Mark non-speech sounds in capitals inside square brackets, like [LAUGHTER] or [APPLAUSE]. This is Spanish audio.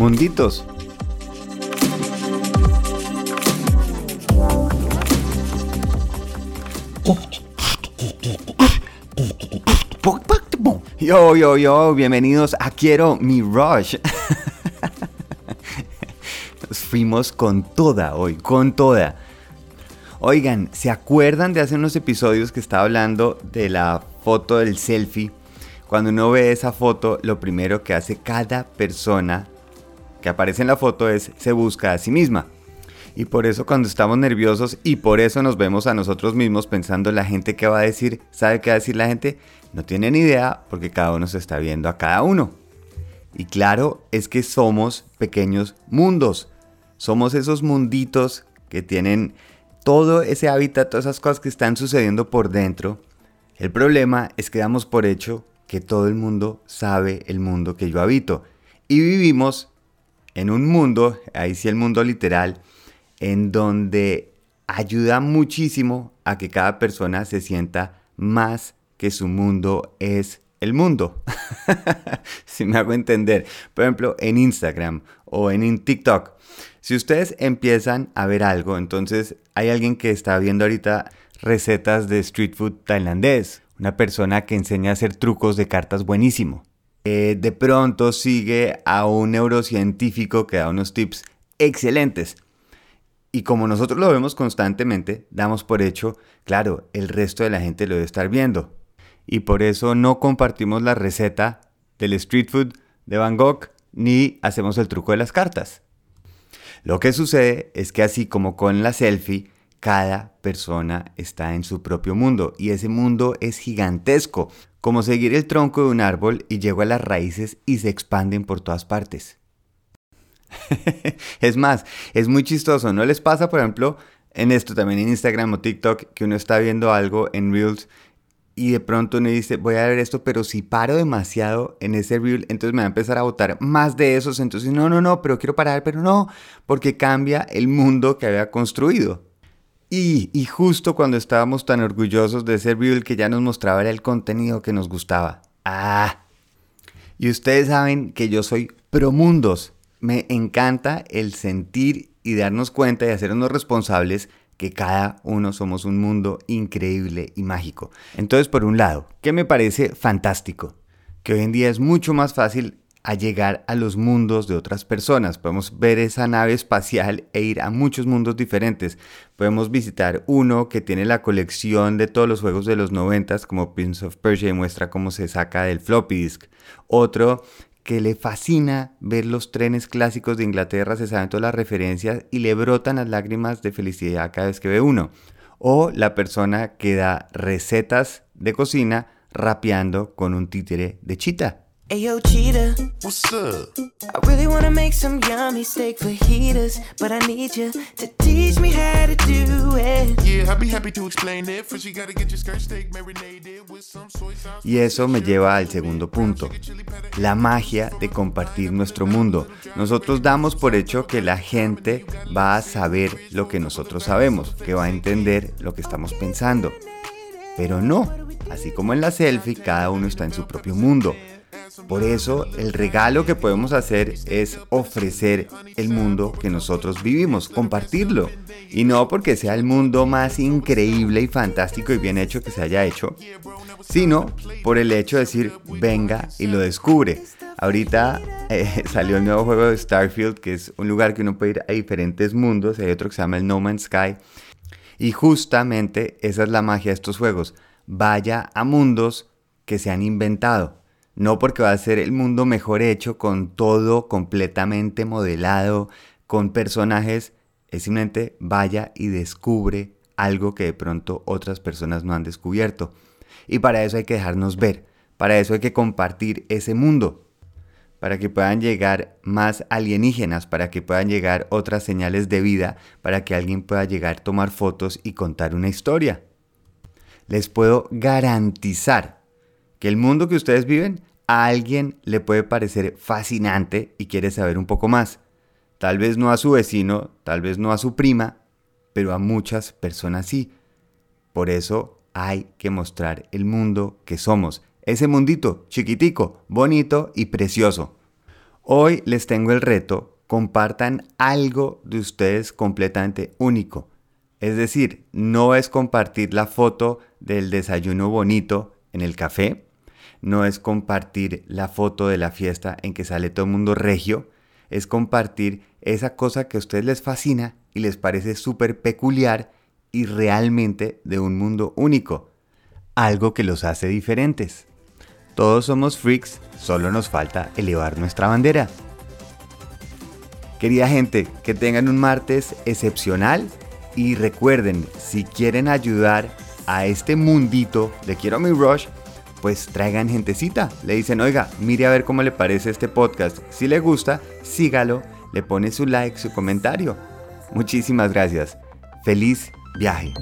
munditos. Yo, yo, yo, bienvenidos a Quiero mi Rush. Nos fuimos con toda hoy, con toda. Oigan, ¿se acuerdan de hace unos episodios que estaba hablando de la foto del selfie? Cuando uno ve esa foto, lo primero que hace cada persona que aparece en la foto es se busca a sí misma. Y por eso cuando estamos nerviosos y por eso nos vemos a nosotros mismos pensando la gente que va a decir, ¿sabe qué va a decir la gente? No tiene ni idea porque cada uno se está viendo a cada uno. Y claro, es que somos pequeños mundos. Somos esos munditos que tienen todo ese hábitat, todas esas cosas que están sucediendo por dentro, el problema es que damos por hecho que todo el mundo sabe el mundo que yo habito. Y vivimos en un mundo, ahí sí el mundo literal, en donde ayuda muchísimo a que cada persona se sienta más que su mundo es el mundo. [LAUGHS] si me hago entender. Por ejemplo, en Instagram o en TikTok. Si ustedes empiezan a ver algo, entonces hay alguien que está viendo ahorita recetas de street food tailandés, una persona que enseña a hacer trucos de cartas buenísimo. Eh, de pronto sigue a un neurocientífico que da unos tips excelentes. Y como nosotros lo vemos constantemente, damos por hecho, claro, el resto de la gente lo debe estar viendo. Y por eso no compartimos la receta del street food de Van Gogh ni hacemos el truco de las cartas. Lo que sucede es que así como con la selfie, cada persona está en su propio mundo y ese mundo es gigantesco, como seguir el tronco de un árbol y llego a las raíces y se expanden por todas partes. [LAUGHS] es más, es muy chistoso, ¿no les pasa, por ejemplo, en esto también en Instagram o TikTok, que uno está viendo algo en Reels y de pronto uno dice, voy a ver esto, pero si paro demasiado en ese reel, entonces me va a empezar a botar más de esos. Entonces, no, no, no, pero quiero parar, pero no, porque cambia el mundo que había construido. Y, justo cuando estábamos tan orgullosos de ese reel que ya nos mostraba el contenido que nos gustaba. Ah. Y ustedes saben que yo soy pro mundos. Me encanta el sentir y darnos cuenta y hacernos responsables que cada uno somos un mundo increíble y mágico. Entonces, por un lado, ¿qué me parece fantástico? Que hoy en día es mucho más fácil a llegar a los mundos de otras personas. Podemos ver esa nave espacial e ir a muchos mundos diferentes. Podemos visitar uno que tiene la colección de todos los juegos de los 90 como Prince of Persia y muestra cómo se saca del floppy disk. Otro que le fascina ver los trenes clásicos de Inglaterra, se saben todas las referencias y le brotan las lágrimas de felicidad cada vez que ve uno. O la persona que da recetas de cocina rapeando con un títere de chita. Ayo, cheetah. What's up? I really wanna make some yummy steak fajitas, but I need you to teach me how to do it. Yeah, I'll be happy to explain it. First, you gotta get your skirt steak marinated with some soy sauce. Y eso me lleva al segundo punto, la magia de compartir nuestro mundo. Nosotros damos por hecho que la gente va a saber lo que nosotros sabemos, que va a entender lo que estamos pensando. Pero no, así como en la selfie, cada uno está en su propio mundo. Por eso el regalo que podemos hacer es ofrecer el mundo que nosotros vivimos, compartirlo. Y no porque sea el mundo más increíble y fantástico y bien hecho que se haya hecho, sino por el hecho de decir, venga y lo descubre. Ahorita eh, [LAUGHS] salió el nuevo juego de Starfield, que es un lugar que uno puede ir a diferentes mundos. Hay otro que se llama el No Man's Sky. Y justamente esa es la magia de estos juegos. Vaya a mundos que se han inventado no porque va a ser el mundo mejor hecho, con todo completamente modelado, con personajes, es simplemente vaya y descubre algo que de pronto otras personas no han descubierto. Y para eso hay que dejarnos ver, para eso hay que compartir ese mundo, para que puedan llegar más alienígenas, para que puedan llegar otras señales de vida, para que alguien pueda llegar a tomar fotos y contar una historia. Les puedo garantizar que el mundo que ustedes viven a alguien le puede parecer fascinante y quiere saber un poco más. Tal vez no a su vecino, tal vez no a su prima, pero a muchas personas sí. Por eso hay que mostrar el mundo que somos, ese mundito chiquitico, bonito y precioso. Hoy les tengo el reto, compartan algo de ustedes completamente único. Es decir, no es compartir la foto del desayuno bonito en el café, no es compartir la foto de la fiesta en que sale todo el mundo regio, es compartir esa cosa que a ustedes les fascina y les parece súper peculiar y realmente de un mundo único, algo que los hace diferentes. Todos somos freaks, solo nos falta elevar nuestra bandera. Querida gente, que tengan un martes excepcional y recuerden, si quieren ayudar a este mundito de Quiero mi Rush, pues traigan gentecita. Le dicen, oiga, mire a ver cómo le parece este podcast. Si le gusta, sígalo, le pone su like, su comentario. Muchísimas gracias. Feliz viaje.